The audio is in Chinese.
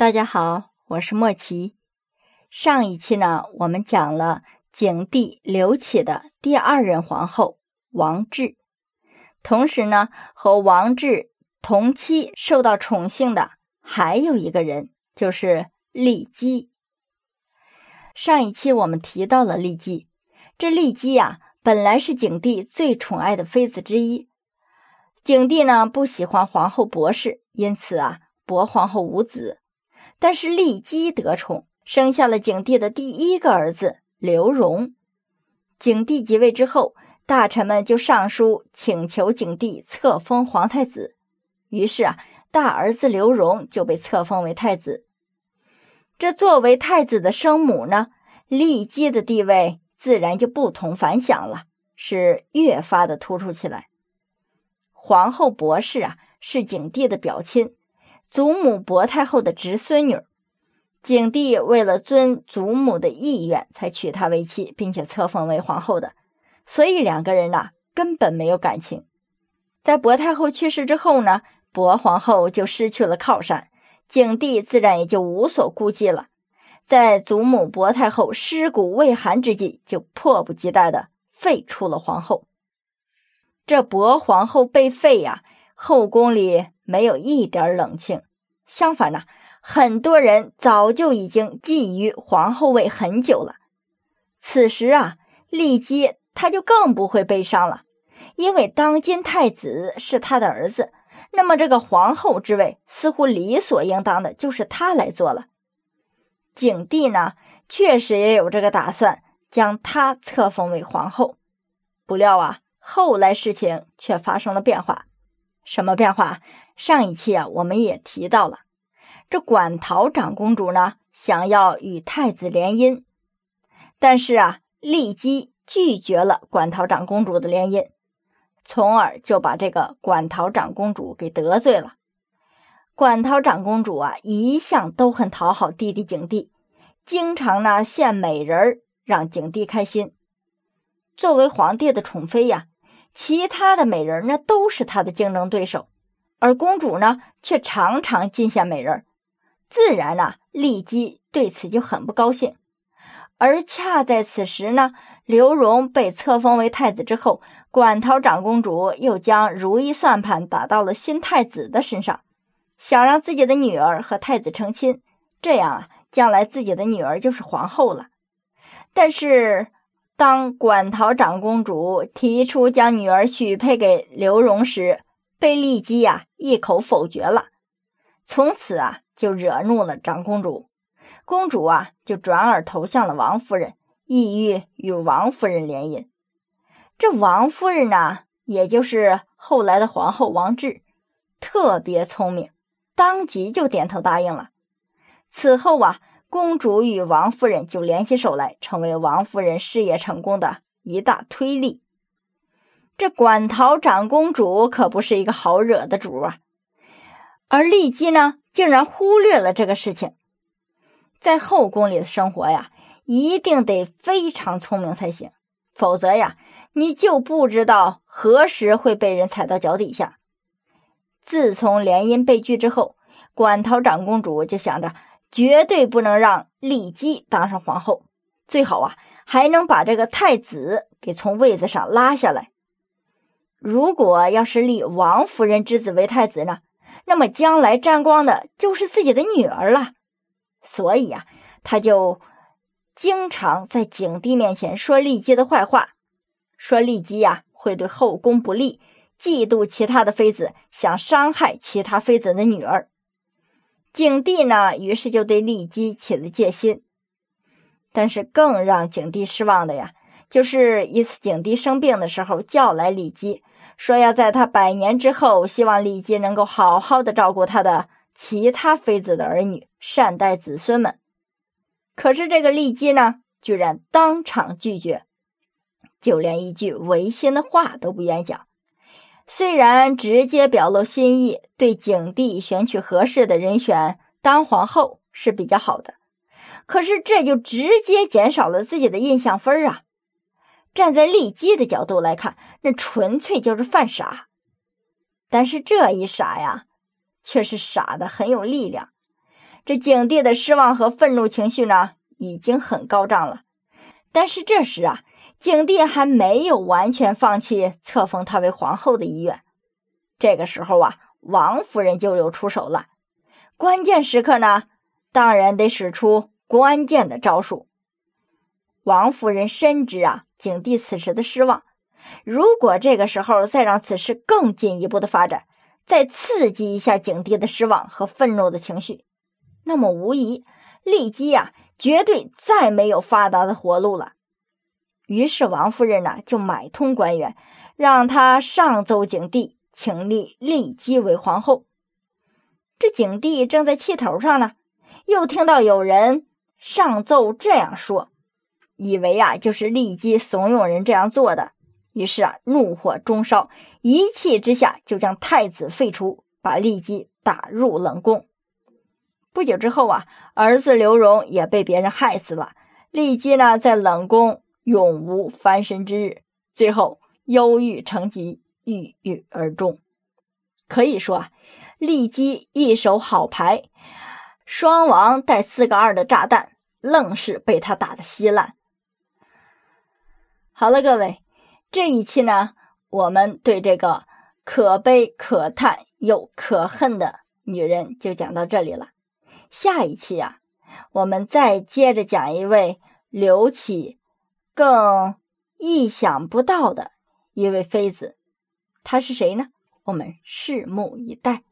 大家好，我是莫奇。上一期呢，我们讲了景帝刘启的第二任皇后王治，同时呢，和王治同期受到宠幸的还有一个人，就是骊姬。上一期我们提到了骊姬，这骊姬呀，本来是景帝最宠爱的妃子之一。景帝呢不喜欢皇后博氏，因此啊，博皇后无子。但是骊姬得宠，生下了景帝的第一个儿子刘荣。景帝即位之后，大臣们就上书请求景帝册封皇太子。于是啊，大儿子刘荣就被册封为太子。这作为太子的生母呢，骊姬的地位自然就不同凡响了，是越发的突出起来。皇后博氏啊，是景帝的表亲。祖母薄太后的侄孙女，景帝为了遵祖母的意愿，才娶她为妻，并且册封为皇后的。所以两个人呐，根本没有感情。在薄太后去世之后呢，薄皇后就失去了靠山，景帝自然也就无所顾忌了。在祖母薄太后尸骨未寒之际，就迫不及待的废除了皇后。这薄皇后被废呀，后宫里。没有一点冷清，相反呢，很多人早就已经觊觎皇后位很久了。此时啊，骊姬他就更不会悲伤了，因为当今太子是他的儿子，那么这个皇后之位似乎理所应当的就是他来做了。景帝呢，确实也有这个打算，将他册封为皇后。不料啊，后来事情却发生了变化。什么变化？上一期啊，我们也提到了，这馆陶长公主呢，想要与太子联姻，但是啊，骊姬拒绝了馆陶长公主的联姻，从而就把这个馆陶长公主给得罪了。馆陶长公主啊，一向都很讨好弟弟景帝，经常呢献美人儿让景帝开心。作为皇帝的宠妃呀。其他的美人呢，都是他的竞争对手，而公主呢，却常常进献美人，自然呢，骊姬对此就很不高兴。而恰在此时呢，刘荣被册封为太子之后，馆陶长公主又将如意算盘打到了新太子的身上，想让自己的女儿和太子成亲，这样啊，将来自己的女儿就是皇后了。但是。当馆陶长公主提出将女儿许配给刘荣时，被骊姬呀一口否决了。从此啊，就惹怒了长公主，公主啊就转而投向了王夫人，意欲与王夫人联姻。这王夫人呢，也就是后来的皇后王治，特别聪明，当即就点头答应了。此后啊。公主与王夫人就联起手来，成为王夫人事业成功的一大推力。这馆陶长公主可不是一个好惹的主啊，而丽姬呢，竟然忽略了这个事情。在后宫里的生活呀，一定得非常聪明才行，否则呀，你就不知道何时会被人踩到脚底下。自从联姻被拒之后，馆陶长公主就想着。绝对不能让骊姬当上皇后，最好啊还能把这个太子给从位子上拉下来。如果要是立王夫人之子为太子呢，那么将来沾光的就是自己的女儿了。所以啊，他就经常在景帝面前说骊姬的坏话，说骊姬呀会对后宫不利，嫉妒其他的妃子，想伤害其他妃子的女儿。景帝呢，于是就对骊姬起了戒心。但是更让景帝失望的呀，就是一次景帝生病的时候，叫来骊姬，说要在他百年之后，希望骊姬能够好好的照顾他的其他妃子的儿女，善待子孙们。可是这个骊姬呢，居然当场拒绝，就连一句违心的话都不愿讲。虽然直接表露心意，对景帝选取合适的人选当皇后是比较好的，可是这就直接减少了自己的印象分啊！站在骊姬的角度来看，那纯粹就是犯傻。但是这一傻呀，却是傻的很有力量。这景帝的失望和愤怒情绪呢，已经很高涨了。但是这时啊，景帝还没有完全放弃册封她为皇后的意愿。这个时候啊，王夫人就有出手了。关键时刻呢，当然得使出关键的招数。王夫人深知啊，景帝此时的失望。如果这个时候再让此事更进一步的发展，再刺激一下景帝的失望和愤怒的情绪，那么无疑骊姬啊，绝对再没有发达的活路了。于是王夫人呢，就买通官员，让他上奏景帝，请立骊姬为皇后。这景帝正在气头上呢，又听到有人上奏这样说，以为啊，就是骊姬怂恿人这样做的。于是啊，怒火中烧，一气之下就将太子废除，把骊姬打入冷宫。不久之后啊，儿子刘荣也被别人害死了。骊姬呢，在冷宫永无翻身之日，最后忧郁成疾，郁郁而终。可以说啊，利基一手好牌，双王带四个二的炸弹，愣是被他打得稀烂。好了，各位。这一期呢，我们对这个可悲可叹又可恨的女人就讲到这里了。下一期啊，我们再接着讲一位刘启更意想不到的一位妃子，她是谁呢？我们拭目以待。